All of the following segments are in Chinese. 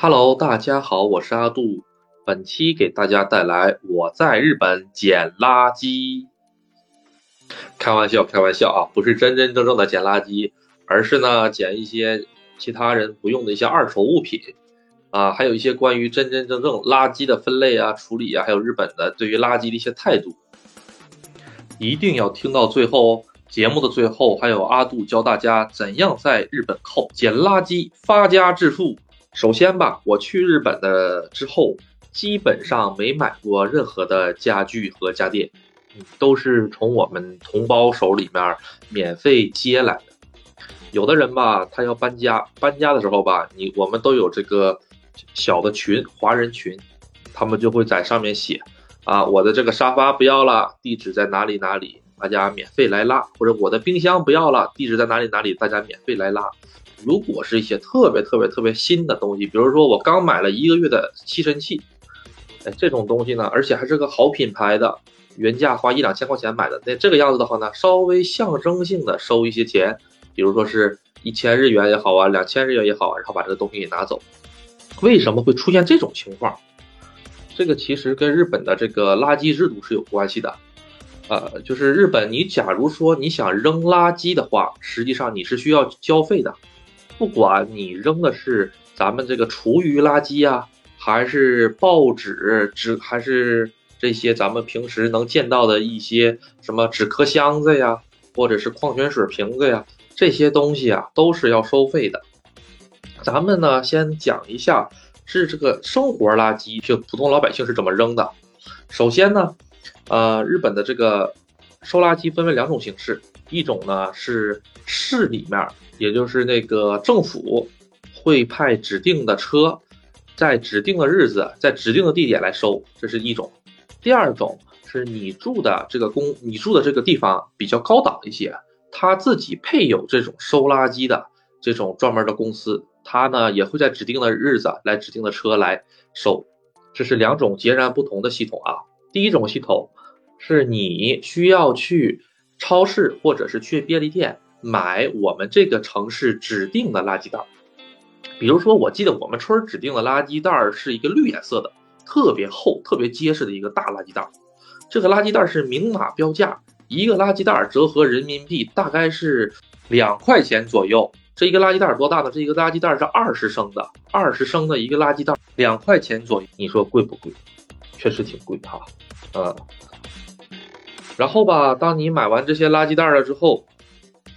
Hello，大家好，我是阿杜。本期给大家带来我在日本捡垃圾。开玩笑，开玩笑啊，不是真真正正的捡垃圾，而是呢捡一些其他人不用的一些二手物品啊，还有一些关于真真正正垃圾的分类啊、处理啊，还有日本的对于垃圾的一些态度。一定要听到最后哦！节目的最后还有阿杜教大家怎样在日本靠捡垃圾发家致富。首先吧，我去日本的之后，基本上没买过任何的家具和家电，都是从我们同胞手里面免费接来的。有的人吧，他要搬家，搬家的时候吧，你我们都有这个小的群，华人群，他们就会在上面写啊，我的这个沙发不要了，地址在哪里哪里，大家免费来拉；或者我的冰箱不要了，地址在哪里哪里，大家免费来拉。如果是一些特别特别特别新的东西，比如说我刚买了一个月的吸尘器，哎，这种东西呢，而且还是个好品牌的，原价花一两千块钱买的，那这个样子的话呢，稍微象征性的收一些钱，比如说是一千日元也好啊，两千日元也好啊，然后把这个东西给拿走。为什么会出现这种情况？这个其实跟日本的这个垃圾制度是有关系的，呃，就是日本，你假如说你想扔垃圾的话，实际上你是需要交费的。不管你扔的是咱们这个厨余垃圾呀，还是报纸纸，还是这些咱们平时能见到的一些什么纸壳箱子呀，或者是矿泉水瓶子呀，这些东西啊都是要收费的。咱们呢先讲一下是这个生活垃圾，就普通老百姓是怎么扔的。首先呢，呃，日本的这个收垃圾分为两种形式，一种呢是市里面。也就是那个政府会派指定的车，在指定的日子，在指定的地点来收，这是一种。第二种是你住的这个公，你住的这个地方比较高档一些，他自己配有这种收垃圾的这种专门的公司，他呢也会在指定的日子来指定的车来收。这是两种截然不同的系统啊。第一种系统是你需要去超市或者是去便利店。买我们这个城市指定的垃圾袋，比如说，我记得我们村指定的垃圾袋是一个绿颜色的，特别厚、特别结实的一个大垃圾袋。这个垃圾袋是明码标价，一个垃圾袋折合人民币大概是两块钱左右。这一个垃圾袋多大呢？这一个垃圾袋是二十升的，二十升的一个垃圾袋，两块钱左右。你说贵不贵？确实挺贵哈。嗯，然后吧，当你买完这些垃圾袋了之后。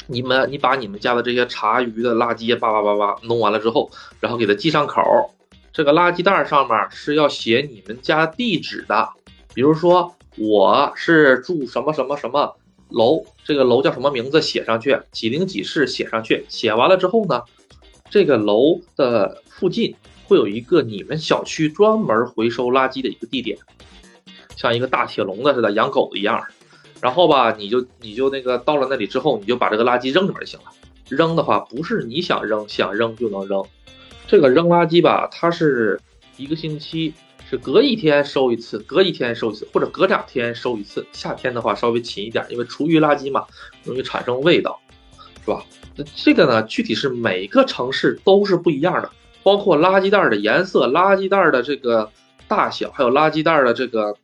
你们，你把你们家的这些茶余的垃圾叭叭叭叭弄完了之后，然后给它系上口。这个垃圾袋上面是要写你们家地址的，比如说我是住什么什么什么楼，这个楼叫什么名字写上去，几零几室写上去。写完了之后呢，这个楼的附近会有一个你们小区专门回收垃圾的一个地点，像一个大铁笼子似的，养狗的一样。然后吧，你就你就那个到了那里之后，你就把这个垃圾扔里面就行了。扔的话，不是你想扔想扔就能扔。这个扔垃圾吧，它是一个星期是隔一天收一次，隔一天收一次，或者隔两天收一次。夏天的话稍微勤一点，因为厨余垃圾嘛，容易产生味道，是吧？那这个呢，具体是每个城市都是不一样的，包括垃圾袋的颜色、垃圾袋的这个大小，还有垃圾袋的这个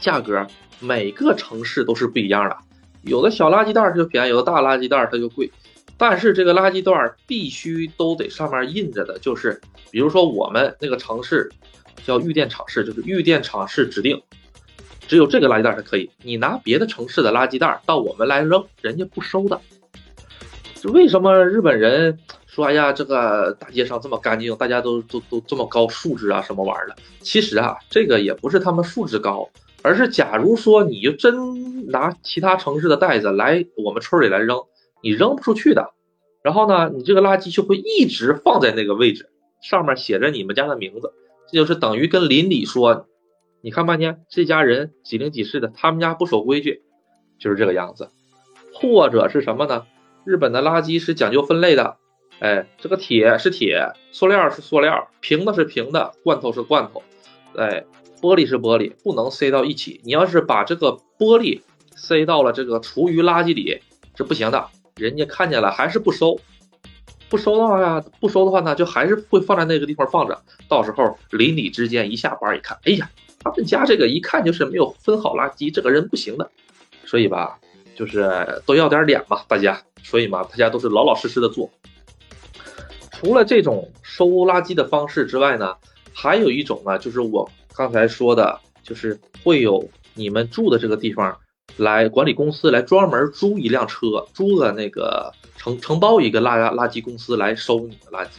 价格。每个城市都是不一样的，有的小垃圾袋它就便宜，有的大垃圾袋它就贵。但是这个垃圾袋必须都得上面印着的，就是比如说我们那个城市叫玉电厂市，就是玉电厂市指定，只有这个垃圾袋才可以。你拿别的城市的垃圾袋到我们来扔，人家不收的。就为什么日本人说哎呀，这个大街上这么干净，大家都都都这么高素质啊，什么玩意儿的？其实啊，这个也不是他们素质高。而是，假如说你就真拿其他城市的袋子来我们村里来扔，你扔不出去的。然后呢，你这个垃圾就会一直放在那个位置，上面写着你们家的名字，这就是等于跟邻里说，你看半天这家人几零几室的，他们家不守规矩，就是这个样子。或者是什么呢？日本的垃圾是讲究分类的，哎，这个铁是铁，塑料是塑料，瓶子是瓶子，罐头是罐头，哎。玻璃是玻璃，不能塞到一起。你要是把这个玻璃塞到了这个厨余垃圾里，是不行的。人家看见了还是不收。不收的话呀，不收的话呢，就还是会放在那个地方放着。到时候邻里之间一下班一看，哎呀，他们家这个一看就是没有分好垃圾，这个人不行的。所以吧，就是都要点脸嘛，大家。所以嘛，大家都是老老实实的做。除了这种收垃圾的方式之外呢，还有一种呢，就是我刚才说的，就是会有你们住的这个地方来管理公司来专门租一辆车，租的那个承承包一个垃垃圾公司来收你的垃圾。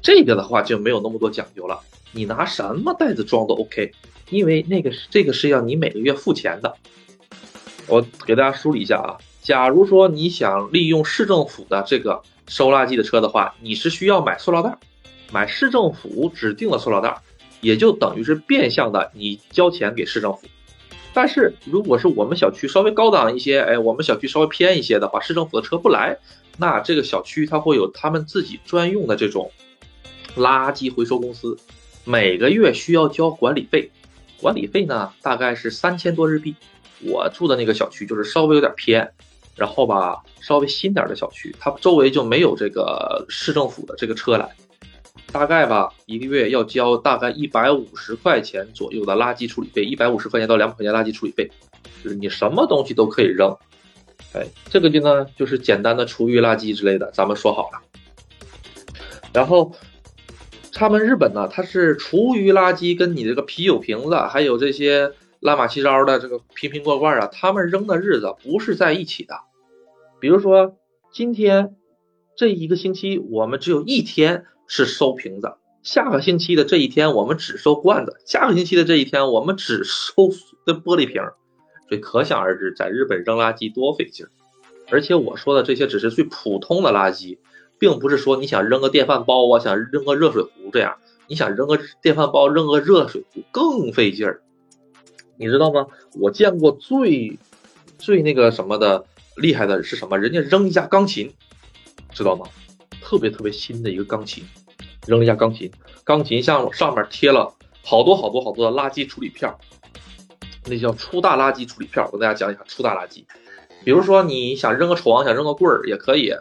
这个的话就没有那么多讲究了，你拿什么袋子装都 OK，因为那个这个是要你每个月付钱的。我给大家梳理一下啊，假如说你想利用市政府的这个。收垃圾的车的话，你是需要买塑料袋，买市政府指定的塑料袋，也就等于是变相的你交钱给市政府。但是如果是我们小区稍微高档一些，哎，我们小区稍微偏一些的话，市政府的车不来，那这个小区它会有他们自己专用的这种垃圾回收公司，每个月需要交管理费，管理费呢大概是三千多日币。我住的那个小区就是稍微有点偏。然后吧，稍微新点的小区，它周围就没有这个市政府的这个车来，大概吧，一个月要交大概一百五十块钱左右的垃圾处理费，一百五十块钱到两百块钱垃圾处理费，就是你什么东西都可以扔，哎，这个就呢就是简单的厨余垃圾之类的，咱们说好了。然后他们日本呢，它是厨余垃圾跟你这个啤酒瓶子，还有这些。乱码七糟的这个瓶瓶罐罐啊，他们扔的日子不是在一起的。比如说，今天这一个星期我们只有一天是收瓶子，下个星期的这一天我们只收罐子，下个星期的这一天我们只收的玻璃瓶。所以可想而知，在日本扔垃圾多费劲儿。而且我说的这些只是最普通的垃圾，并不是说你想扔个电饭煲啊，想扔个热水壶这样，你想扔个电饭煲、扔个热水壶更费劲儿。你知道吗？我见过最最那个什么的厉害的是什么？人家扔一架钢琴，知道吗？特别特别新的一个钢琴，扔一下钢琴，钢琴上上面贴了好多好多好多的垃圾处理片儿，那叫初大垃圾处理片儿。我跟大家讲一下初大垃圾，比如说你想扔个床，想扔个柜儿也可以，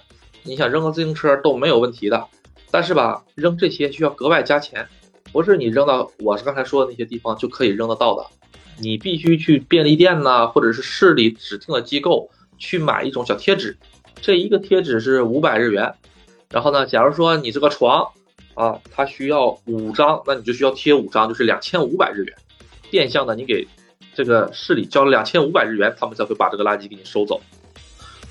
你想扔个自行车都没有问题的。但是吧，扔这些需要格外加钱，不是你扔到我是刚才说的那些地方就可以扔得到的。你必须去便利店呐，或者是市里指定的机构去买一种小贴纸，这一个贴纸是五百日元。然后呢，假如说你这个床啊，它需要五张，那你就需要贴五张，就是两千五百日元。变相的，你给这个市里交了两千五百日元，他们才会把这个垃圾给你收走。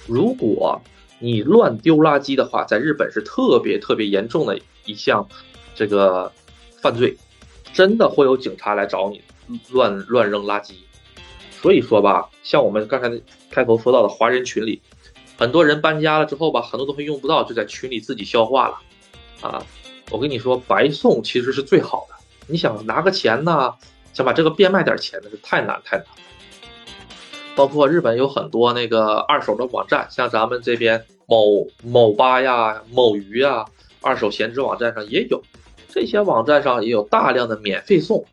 如果你乱丢垃圾的话，在日本是特别特别严重的一项这个犯罪，真的会有警察来找你。乱乱扔垃圾，所以说吧，像我们刚才开头说到的华人群里，很多人搬家了之后吧，很多东西用不到，就在群里自己消化了。啊，我跟你说，白送其实是最好的。你想拿个钱呢，想把这个变卖点钱，那是太难太难。包括日本有很多那个二手的网站，像咱们这边某某吧呀、某鱼呀，二手闲置网站上也有，这些网站上也有大量的免费送。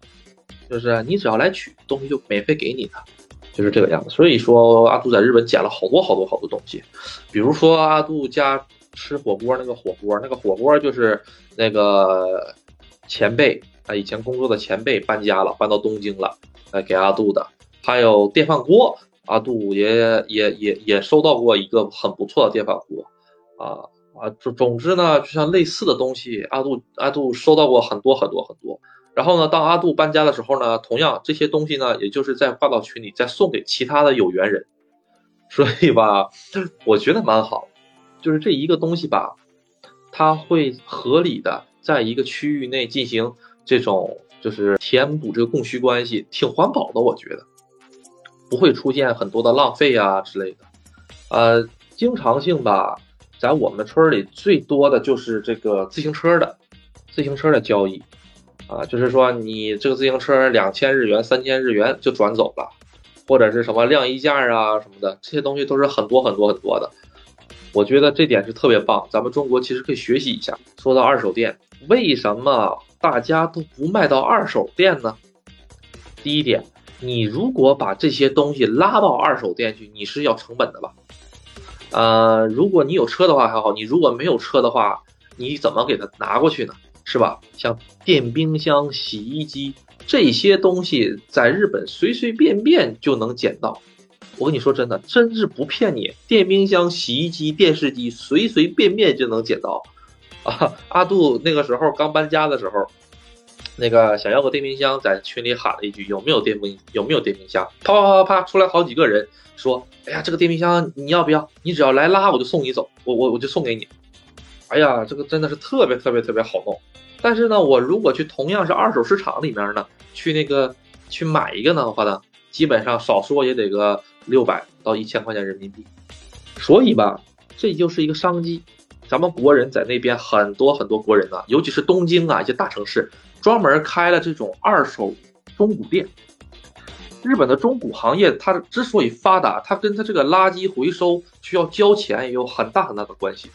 就是你只要来取东西就免费给你的，就是这个样子。所以说阿杜在日本捡了好多好多好多东西，比如说阿杜家吃火锅那个火锅，那个火锅就是那个前辈啊，以前工作的前辈搬家了，搬到东京了，来给阿杜的。还有电饭锅，阿杜也也也也收到过一个很不错的电饭锅，啊啊，总总之呢，就像类似的东西，阿杜阿杜收到过很多很多很多。然后呢，当阿杜搬家的时候呢，同样这些东西呢，也就是在发到群里再送给其他的有缘人，所以吧，我觉得蛮好，就是这一个东西吧，它会合理的在一个区域内进行这种就是填补这个供需关系，挺环保的，我觉得。不会出现很多的浪费啊之类的，呃，经常性吧，在我们村里最多的就是这个自行车的自行车的交易。啊，就是说你这个自行车两千日元、三千日元就转走了，或者是什么晾衣架啊什么的，这些东西都是很多很多很多的。我觉得这点是特别棒，咱们中国其实可以学习一下。说到二手店，为什么大家都不卖到二手店呢？第一点，你如果把这些东西拉到二手店去，你是要成本的吧？呃，如果你有车的话还好，你如果没有车的话，你怎么给它拿过去呢？是吧？像电冰箱、洗衣机这些东西，在日本随随便便就能捡到。我跟你说真的，真是不骗你，电冰箱、洗衣机、电视机随随便便就能捡到。啊，阿杜那个时候刚搬家的时候，那个想要个电冰箱，在群里喊了一句：“有没有电冰？有没有电冰箱？”啪啪啪啪，出来好几个人说：“哎呀，这个电冰箱你要不要？你只要来拉，我就送你走，我我我就送给你。”哎呀，这个真的是特别特别特别好弄。但是呢，我如果去同样是二手市场里面呢，去那个去买一个的话呢，基本上少说也得个六百到一千块钱人民币。所以吧，这就是一个商机。咱们国人在那边很多很多国人呢，尤其是东京啊一些大城市，专门开了这种二手中古店。日本的中古行业它之所以发达，它跟它这个垃圾回收需要交钱也有很大很大的关系。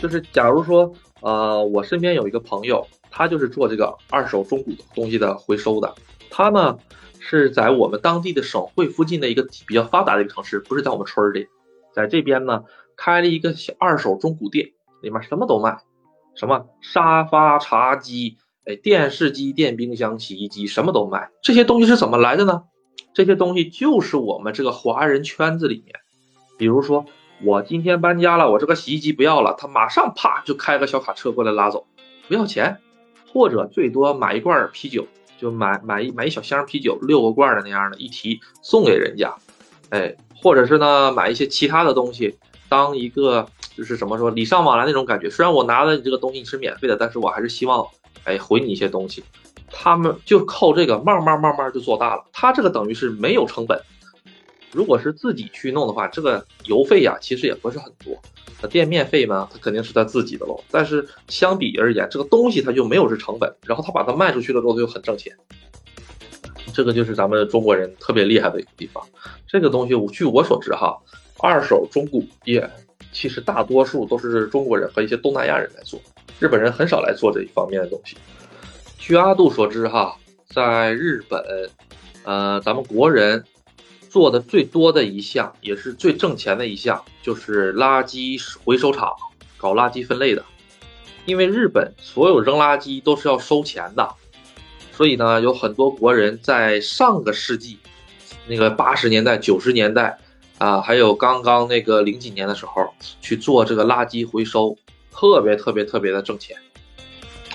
就是假如说。呃，我身边有一个朋友，他就是做这个二手中古东西的回收的。他呢是在我们当地的省会附近的一个比较发达的一个城市，不是在我们村里，在这边呢开了一个小二手中古店，里面什么都卖，什么沙发、茶几、哎电视机、电冰箱、洗衣机，什么都卖。这些东西是怎么来的呢？这些东西就是我们这个华人圈子里面，比如说。我今天搬家了，我这个洗衣机不要了，他马上啪就开个小卡车过来拉走，不要钱，或者最多买一罐啤酒，就买买一买一小箱啤酒，六个罐的那样的，一提送给人家，哎，或者是呢买一些其他的东西，当一个就是怎么说礼尚往来那种感觉。虽然我拿了你这个东西是免费的，但是我还是希望哎回你一些东西。他们就靠这个慢慢慢慢就做大了，他这个等于是没有成本。如果是自己去弄的话，这个邮费呀，其实也不是很多。那店面费呢，它肯定是他自己的喽。但是相比而言，这个东西它就没有是成本，然后他把它卖出去了之后，就很挣钱。这个就是咱们中国人特别厉害的一个地方。这个东西，据我所知哈，二手中古业其实大多数都是中国人和一些东南亚人来做，日本人很少来做这一方面的东西。据阿杜所知哈，在日本，呃，咱们国人。做的最多的一项，也是最挣钱的一项，就是垃圾回收厂搞垃圾分类的。因为日本所有扔垃圾都是要收钱的，所以呢，有很多国人在上个世纪，那个八十年代、九十年代啊，还有刚刚那个零几年的时候去做这个垃圾回收，特别特别特别的挣钱。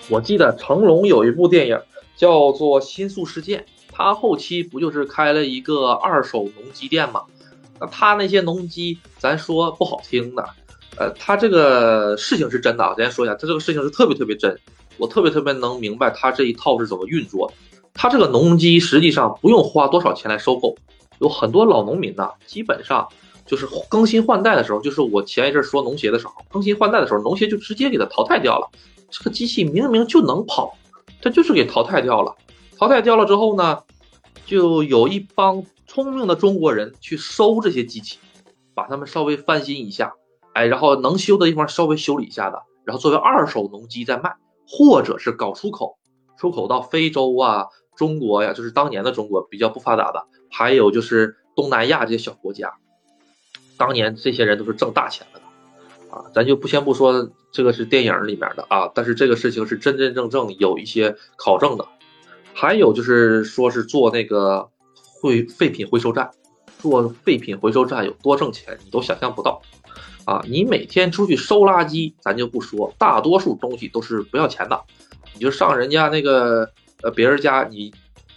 我记得成龙有一部电影叫做《新宿事件》。他后期不就是开了一个二手农机店吗？那他那些农机，咱说不好听的，呃，他这个事情是真的啊。咱先说一下，他这个事情是特别特别真，我特别特别能明白他这一套是怎么运作的。他这个农机实际上不用花多少钱来收购，有很多老农民呢，基本上就是更新换代的时候，就是我前一阵说农协的时候，更新换代的时候，农协就直接给他淘汰掉了。这个机器明明就能跑，他就是给淘汰掉了。淘汰掉了之后呢，就有一帮聪明的中国人去收这些机器，把它们稍微翻新一下，哎，然后能修的地方稍微修理一下的，然后作为二手农机再卖，或者是搞出口，出口到非洲啊、中国呀，就是当年的中国比较不发达的，还有就是东南亚这些小国家，当年这些人都是挣大钱了的，啊，咱就不先不说这个是电影里面的啊，但是这个事情是真真正正有一些考证的。还有就是说是做那个废废品回收站，做废品回收站有多挣钱，你都想象不到啊！你每天出去收垃圾，咱就不说，大多数东西都是不要钱的，你就上人家那个呃别人家，你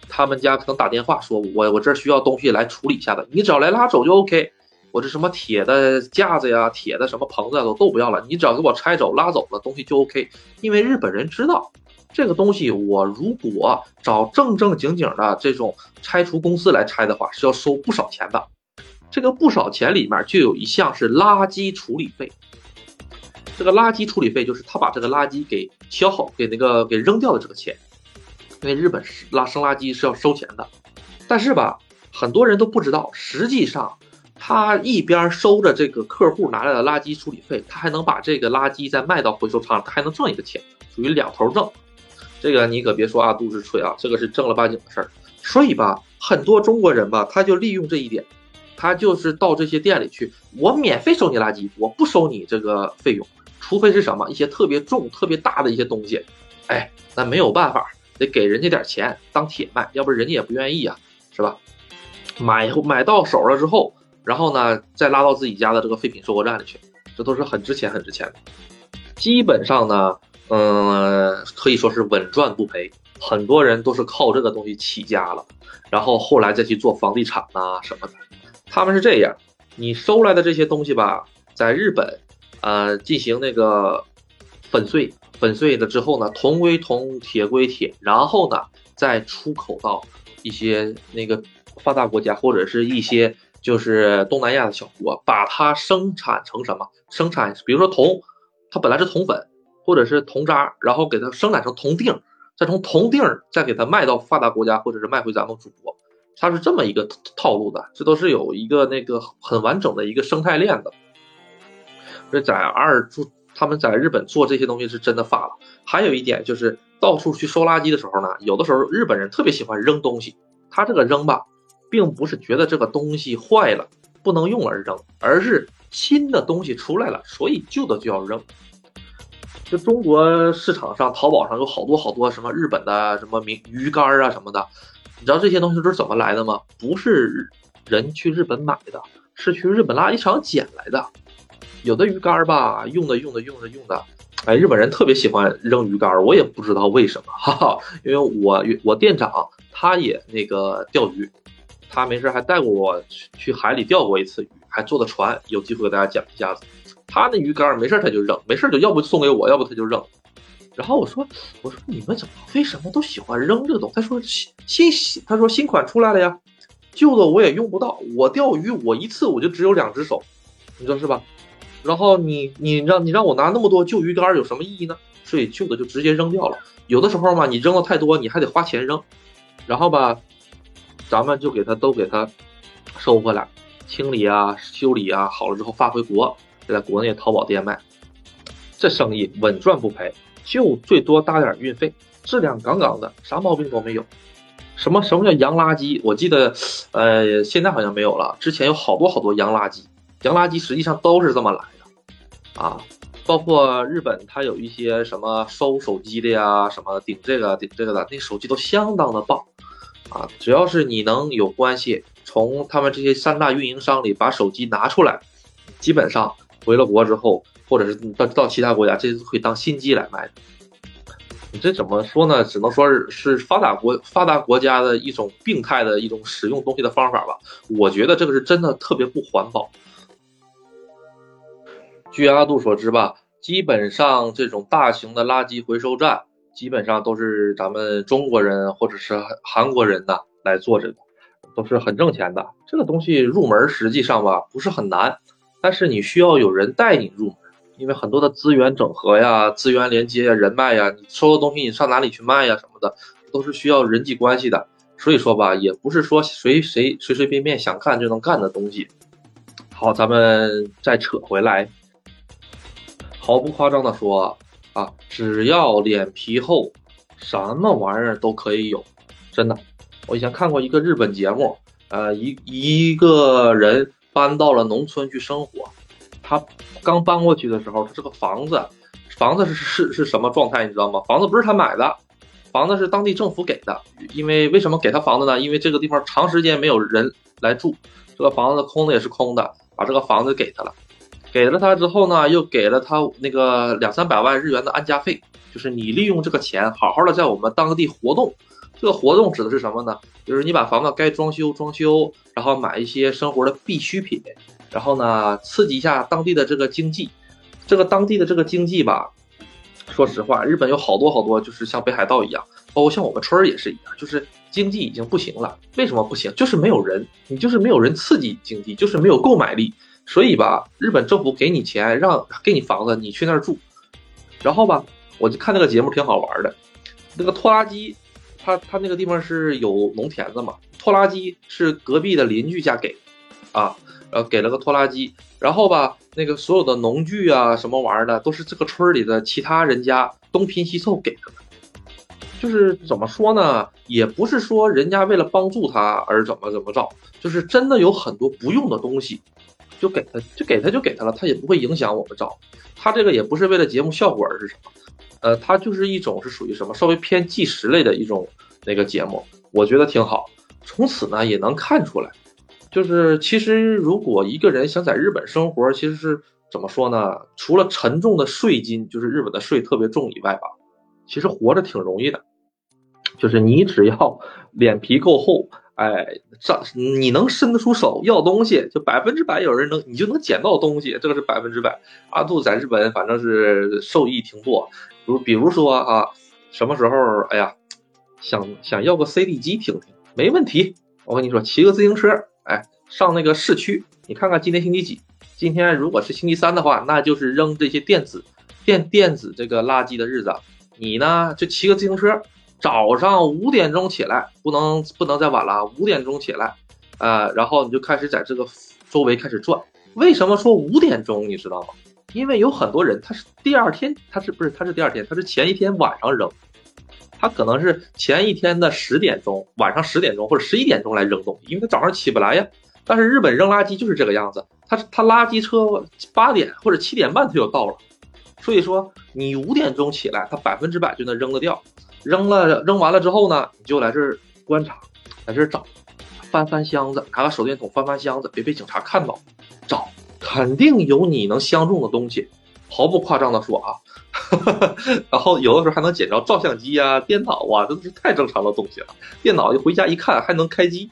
他们家可能打电话说，我我这需要东西来处理一下的，你只要来拉走就 OK。我这什么铁的架子呀、铁的什么棚子都都不要了，你只要给我拆走拉走了东西就 OK。因为日本人知道。这个东西，我如果找正正经经的这种拆除公司来拆的话，是要收不少钱的。这个不少钱里面就有一项是垃圾处理费。这个垃圾处理费就是他把这个垃圾给消耗、给那个给扔掉的这个钱。因为日本是拉生垃圾是要收钱的，但是吧，很多人都不知道，实际上他一边收着这个客户拿来的垃圾处理费，他还能把这个垃圾再卖到回收厂，他还能挣一个钱，属于两头挣。这个你可别说阿杜是吹啊，这个是正儿八经的事儿。所以吧，很多中国人吧，他就利用这一点，他就是到这些店里去，我免费收你垃圾，我不收你这个费用。除非是什么一些特别重、特别大的一些东西，哎，那没有办法，得给人家点钱当铁卖，要不人家也不愿意啊，是吧？买买到手了之后，然后呢，再拉到自己家的这个废品收购站里去，这都是很值钱、很值钱的。基本上呢，嗯，可以说是稳赚不赔，很多人都是靠这个东西起家了，然后后来再去做房地产呐什么的。他们是这样，你收来的这些东西吧，在日本，呃，进行那个粉碎，粉碎了之后呢，铜归铜，铁归铁，然后呢，再出口到一些那个。发达国家或者是一些就是东南亚的小国，把它生产成什么？生产，比如说铜，它本来是铜粉或者是铜渣，然后给它生产成铜锭，再从铜锭再给它卖到发达国家或者是卖回咱们祖国，它是这么一个套路的。这都是有一个那个很完整的一个生态链的。所以在二住他们在日本做这些东西是真的发了。还有一点就是到处去收垃圾的时候呢，有的时候日本人特别喜欢扔东西，他这个扔吧。并不是觉得这个东西坏了不能用而扔，而是新的东西出来了，所以旧的就要扔。就中国市场上，淘宝上有好多好多什么日本的什么名鱼竿啊什么的，你知道这些东西都是怎么来的吗？不是人去日本买的，是去日本垃圾场捡来的。有的鱼竿吧，用的用的用的用的，哎，日本人特别喜欢扔鱼竿，我也不知道为什么，哈哈，因为我我店长他也那个钓鱼。他没事还带过我去去海里钓过一次鱼，还坐的船，有机会给大家讲一下子。他那鱼竿没事他就扔，没事就要不送给我，要不他就扔。然后我说我说你们怎么为什么都喜欢扔这个东西？他说新新他说新款出来了呀，旧的我也用不到。我钓鱼我一次我就只有两只手，你说是吧？然后你你让你让我拿那么多旧鱼竿有什么意义呢？所以旧的就直接扔掉了。有的时候嘛，你扔的太多，你还得花钱扔。然后吧。咱们就给他都给他收回来，清理啊、修理啊，好了之后发回国，在国内淘宝店卖，这生意稳赚不赔，就最多搭点运费，质量杠杠的，啥毛病都没有。什么什么叫洋垃圾？我记得，呃，现在好像没有了。之前有好多好多洋垃圾，洋垃圾实际上都是这么来的啊。包括日本，它有一些什么收手机的呀，什么顶这个顶这个的，那手机都相当的棒。啊，只要是你能有关系，从他们这些三大运营商里把手机拿出来，基本上回了国之后，或者是到到其他国家，这是可以当新机来卖。你这怎么说呢？只能说是是发达国发达国家的一种病态的一种使用东西的方法吧。我觉得这个是真的特别不环保。据阿杜所知吧，基本上这种大型的垃圾回收站。基本上都是咱们中国人或者是韩国人呐来做这个，都是很挣钱的。这个东西入门实际上吧不是很难，但是你需要有人带你入门，因为很多的资源整合呀、资源连接呀、人脉呀，你收的东西你上哪里去卖呀什么的，都是需要人际关系的。所以说吧，也不是说随谁随随便便想干就能干的东西。好，咱们再扯回来，毫不夸张的说。啊，只要脸皮厚，什么玩意儿都可以有，真的。我以前看过一个日本节目，呃，一一个人搬到了农村去生活，他刚搬过去的时候，他这个房子，房子是是是什么状态，你知道吗？房子不是他买的，房子是当地政府给的。因为为什么给他房子呢？因为这个地方长时间没有人来住，这个房子空的也是空的，把这个房子给他了。给了他之后呢，又给了他那个两三百万日元的安家费，就是你利用这个钱好好的在我们当地活动。这个活动指的是什么呢？就是你把房子该装修装修，然后买一些生活的必需品，然后呢刺激一下当地的这个经济。这个当地的这个经济吧，说实话，日本有好多好多就是像北海道一样，包括像我们村儿也是一样，就是经济已经不行了。为什么不行？就是没有人，你就是没有人刺激经济，就是没有购买力。所以吧，日本政府给你钱，让给你房子，你去那儿住。然后吧，我就看那个节目挺好玩的。那个拖拉机，他他那个地方是有农田的嘛，拖拉机是隔壁的邻居家给，啊，然后给了个拖拉机。然后吧，那个所有的农具啊，什么玩意儿的，都是这个村里的其他人家东拼西凑给的。就是怎么说呢，也不是说人家为了帮助他而怎么怎么着，就是真的有很多不用的东西。就给他，就给他就给他了，他也不会影响我们找。他这个也不是为了节目效果而是什么，呃，他就是一种是属于什么稍微偏纪实类的一种那个节目，我觉得挺好。从此呢也能看出来，就是其实如果一个人想在日本生活，其实是怎么说呢？除了沉重的税金，就是日本的税特别重以外吧，其实活着挺容易的，就是你只要脸皮够厚。哎，这你能伸得出手要东西，就百分之百有人能，你就能捡到东西，这个是百分之百。阿杜在日本反正是受益挺多，如比如说啊，什么时候哎呀，想想要个 CD 机听听，没问题。我跟你说，骑个自行车，哎，上那个市区，你看看今天星期几？今天如果是星期三的话，那就是扔这些电子电电子这个垃圾的日子。你呢，就骑个自行车。早上五点钟起来，不能不能再晚了。五点钟起来，呃，然后你就开始在这个周围开始转。为什么说五点钟？你知道吗？因为有很多人他是第二天，他是不是他是第二天？他是前一天晚上扔，他可能是前一天的十点钟，晚上十点钟或者十一点钟来扔东西，因为他早上起不来呀。但是日本扔垃圾就是这个样子，他他垃圾车八点或者七点半他就到了，所以说你五点钟起来，他百分之百就能扔得掉。扔了，扔完了之后呢，你就来这儿观察，来这儿找，翻翻箱子，拿个手电筒翻翻箱子，别被警察看到，找，肯定有你能相中的东西，毫不夸张的说啊，然后有的时候还能捡着照相机啊、电脑啊，这都是太正常的东西了。电脑一回家一看还能开机，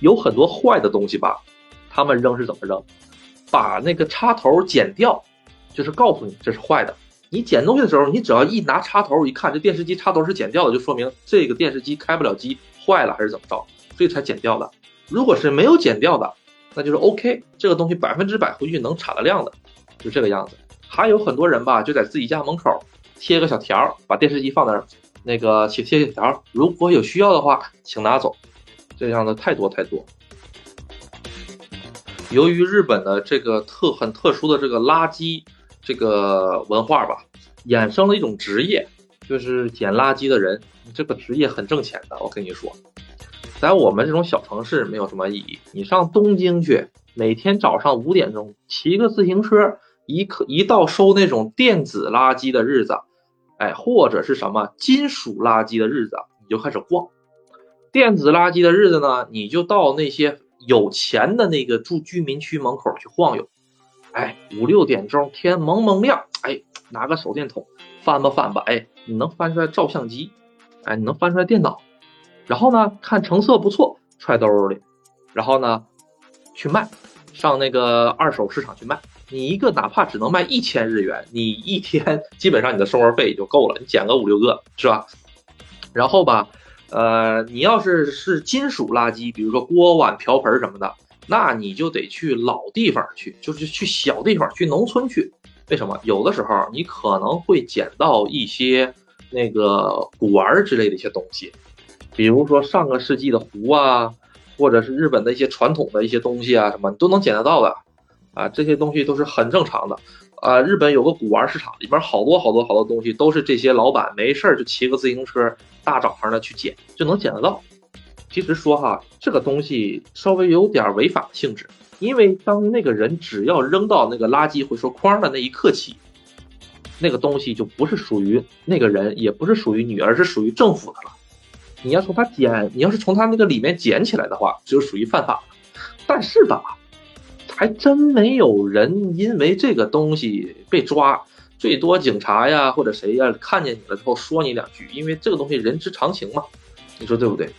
有很多坏的东西吧，他们扔是怎么扔？把那个插头剪掉，就是告诉你这是坏的。你捡东西的时候，你只要一拿插头一看，这电视机插头是剪掉的，就说明这个电视机开不了机，坏了还是怎么着，所以才剪掉的。如果是没有剪掉的，那就是 OK，这个东西百分之百回去能产得亮的，就这个样子。还有很多人吧，就在自己家门口贴个小条，把电视机放那儿，那个写贴小条，如果有需要的话，请拿走。这样的太多太多。由于日本的这个特很特殊的这个垃圾。这个文化吧，衍生了一种职业，就是捡垃圾的人。这个职业很挣钱的，我跟你说，在我们这种小城市没有什么意义。你上东京去，每天早上五点钟骑个自行车，一可一到收那种电子垃圾的日子，哎，或者是什么金属垃圾的日子，你就开始逛。电子垃圾的日子呢，你就到那些有钱的那个住居民区门口去晃悠。哎，五六点钟，天蒙蒙亮，哎，拿个手电筒翻吧翻吧，哎，你能翻出来照相机，哎，你能翻出来电脑，然后呢，看成色不错，揣兜里，然后呢，去卖，上那个二手市场去卖。你一个哪怕只能卖一千日元，你一天基本上你的生活费也就够了，你捡个五六个是吧？然后吧，呃，你要是是金属垃圾，比如说锅碗瓢盆什么的。那你就得去老地方去，就是去小地方，去农村去。为什么？有的时候你可能会捡到一些那个古玩之类的一些东西，比如说上个世纪的壶啊，或者是日本的一些传统的一些东西啊，什么你都能捡得到的。啊，这些东西都是很正常的。啊，日本有个古玩市场，里边好多好多好多东西都是这些老板没事儿就骑个自行车，大早上的去捡，就能捡得到。其实说哈，这个东西稍微有点违法性质，因为当那个人只要扔到那个垃圾回收筐的那一刻起，那个东西就不是属于那个人，也不是属于你，而是属于政府的了。你要从他捡，你要是从他那个里面捡起来的话，就属于犯法。但是吧，还真没有人因为这个东西被抓，最多警察呀或者谁呀看见你了之后说你两句，因为这个东西人之常情嘛，你说对不对？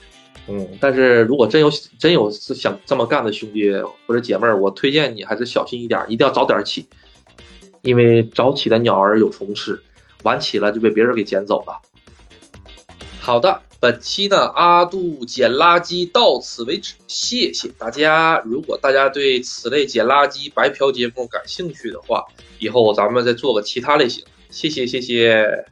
嗯，但是如果真有真有是想这么干的兄弟或者姐妹儿，我推荐你还是小心一点，一定要早点起，因为早起的鸟儿有虫吃，晚起了就被别人给捡走了。好的，本期呢阿杜捡垃圾到此为止，谢谢大家。如果大家对此类捡垃圾白嫖节目感兴趣的话，以后咱们再做个其他类型。谢谢谢谢。